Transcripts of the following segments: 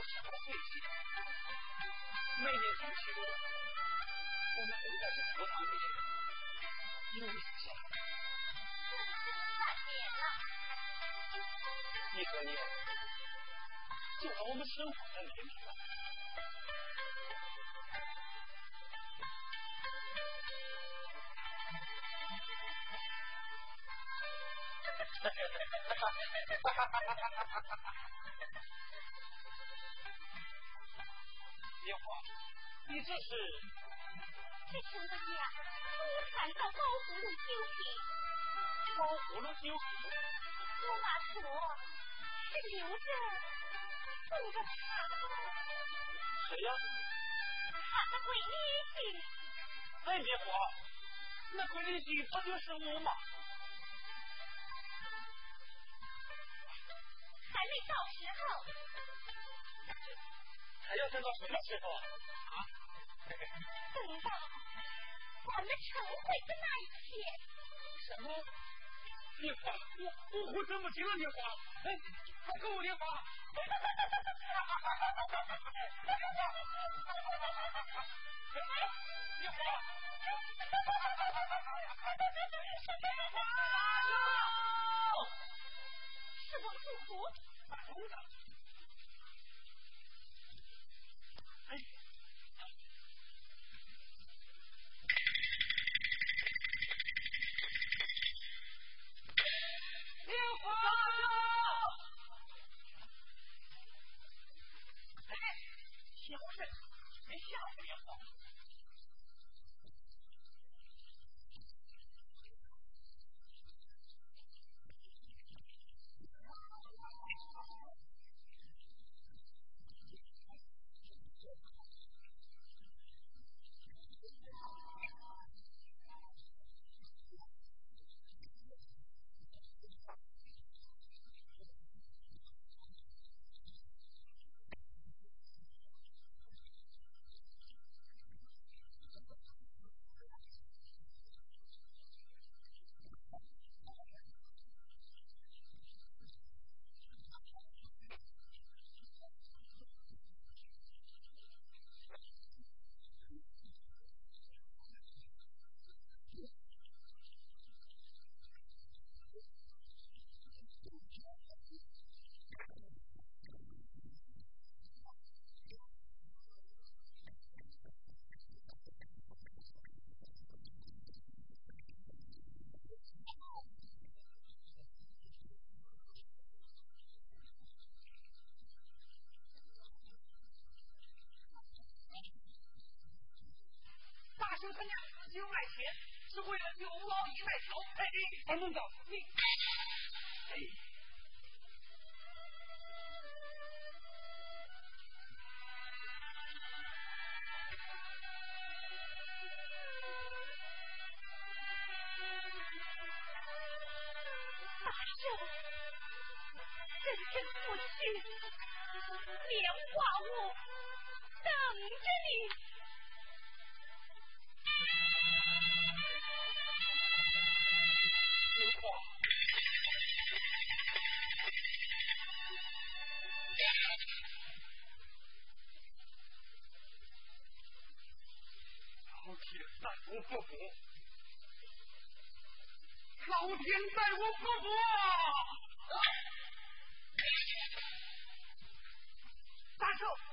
我十八岁起，每年中秋，我们都在这佛堂里因为想，三年了，一个年就把我们生活在年里了。哈哈哈哈哈哈！你这是？这是我家我看到高葫芦修行。高葫芦修行？我妈说是留着送给他。谁呀？他的闺女婿。哎，莲花，那闺女婿不就是我吗？还没到时候，还要等到什么时候啊？啊？等到我们成婚的那一天。什么？莲花，我我活这么久了，莲花，哎，快给我莲花！哈哈哈哈哈哈！莲花，是我祖父。打工的。西红柿，连西红柿也黄。小声，别吓唬莲花。二门长，你，哎，大圣，真正父亲，莲花屋等着你。不服，老天待我不服，大圣。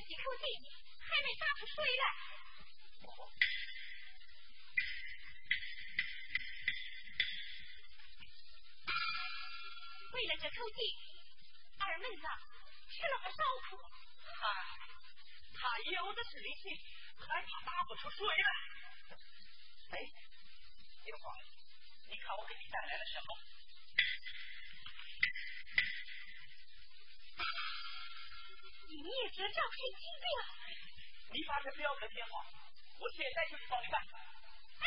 这口井还没打出水来。为了这口井，二妹子吃了不少苦。他他有的是力气，还怕打不出水来？哎，爹皇，你看我给你带来了什么？你也知照赵顺金病。你把这表格电话，我现在就去帮你办。哎。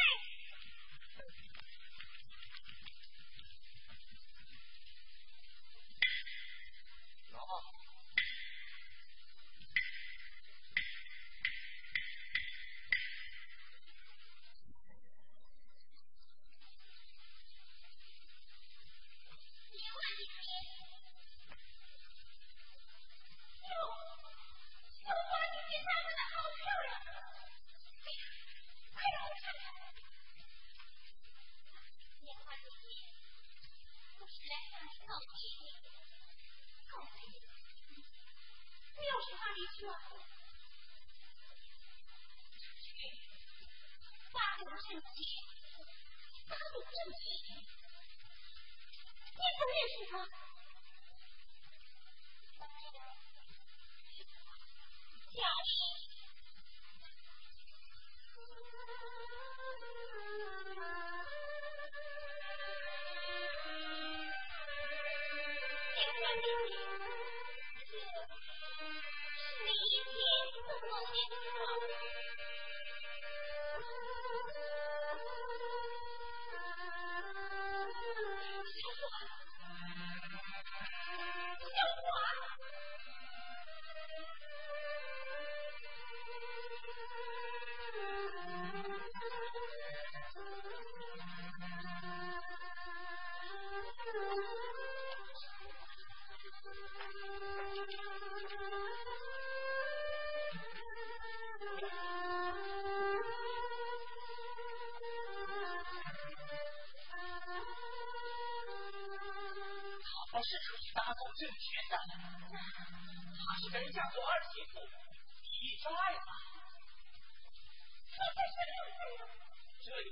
一个发来的讯息，他们出。你怎么认识他？我是小黑。Walsh, come on. 个，他是跟家做儿媳妇，一家呀，他在前面，这就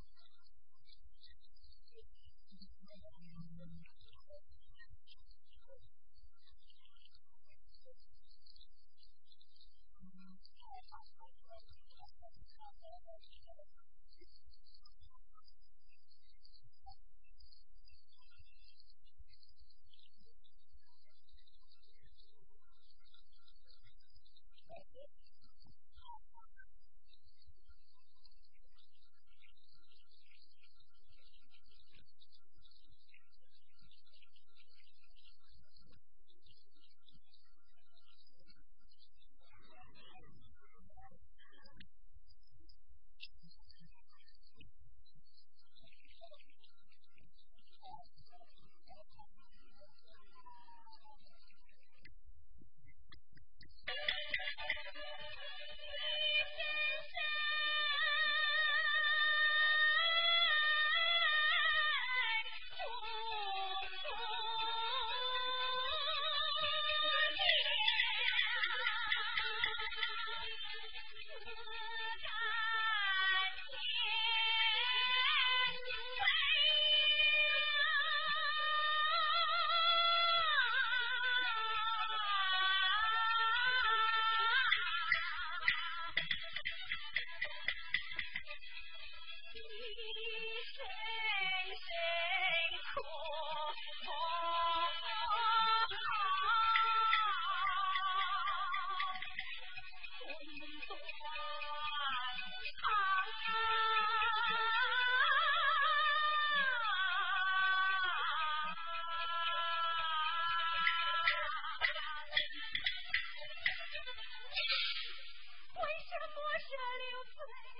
for me.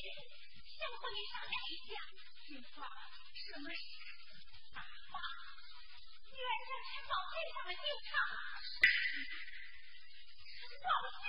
想和你商量一下听话什么事打发女儿在吃饱非的听话吃饱了就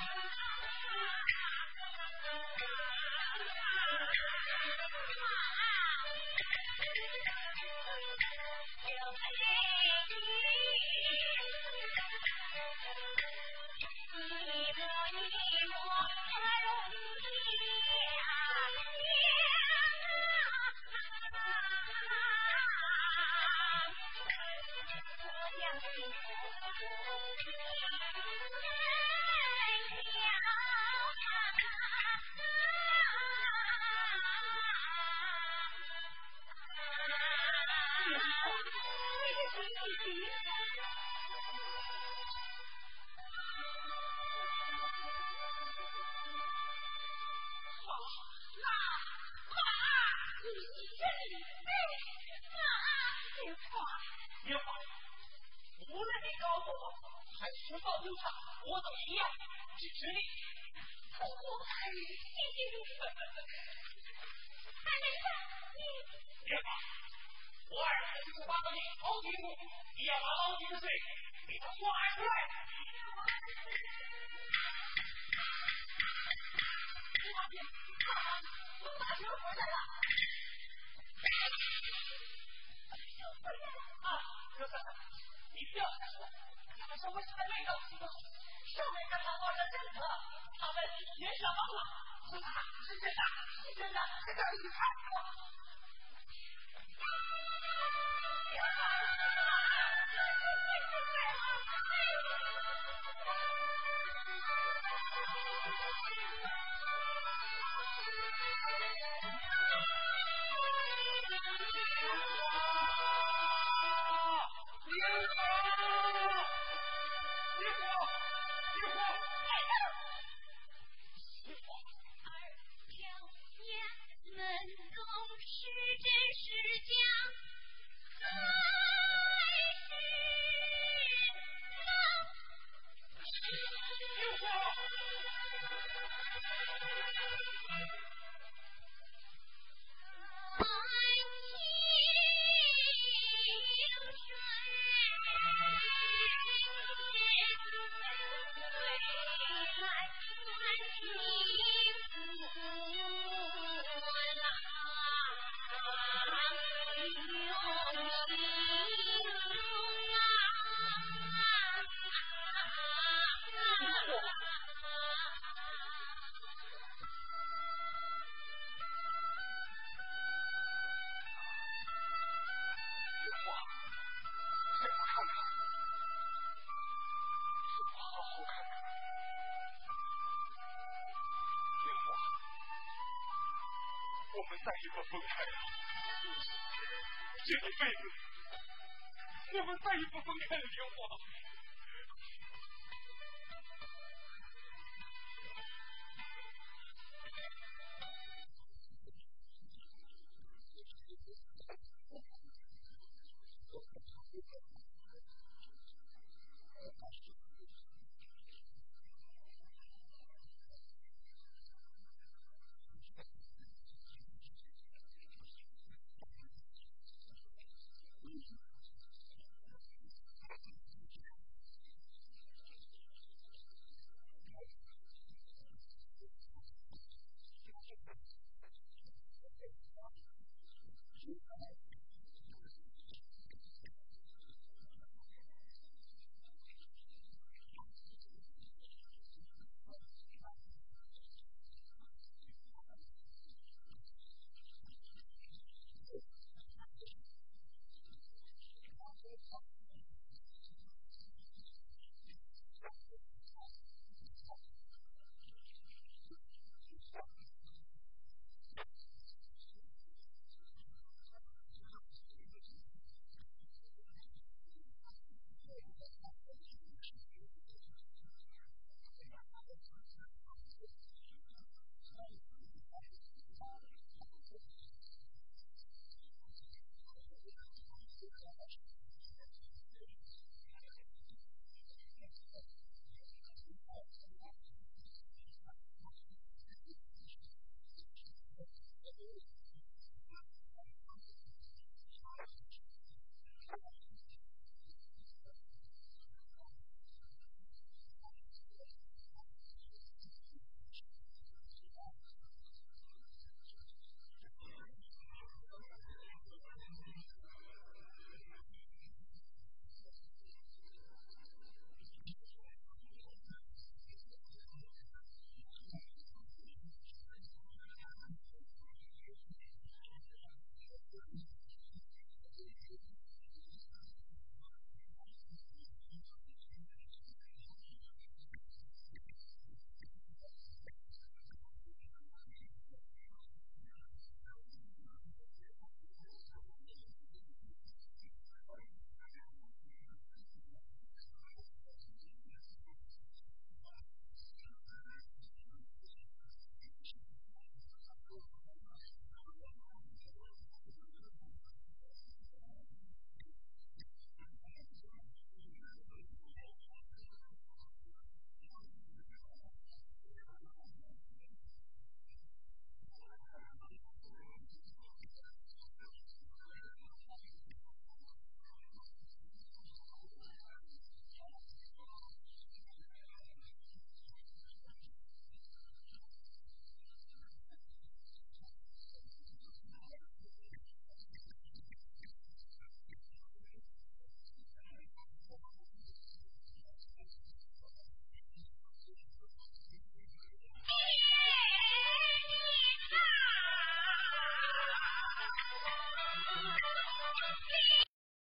岳父，无论你告诉我还是放牛场，我都一样支持你。我不。你，我儿子就是把到你老屁你要把老几十岁，给他祸出来。我了。是啊，你说什么？你不要乱说。你们说为什么没高兴呢？上面跟他发生争执，他们你什么了？是真，是真的，是真的，是真的，你快。我，让我看看，让我好好看看。听话。我们再也不分开了。这一辈子，我们再也不分开了，听话。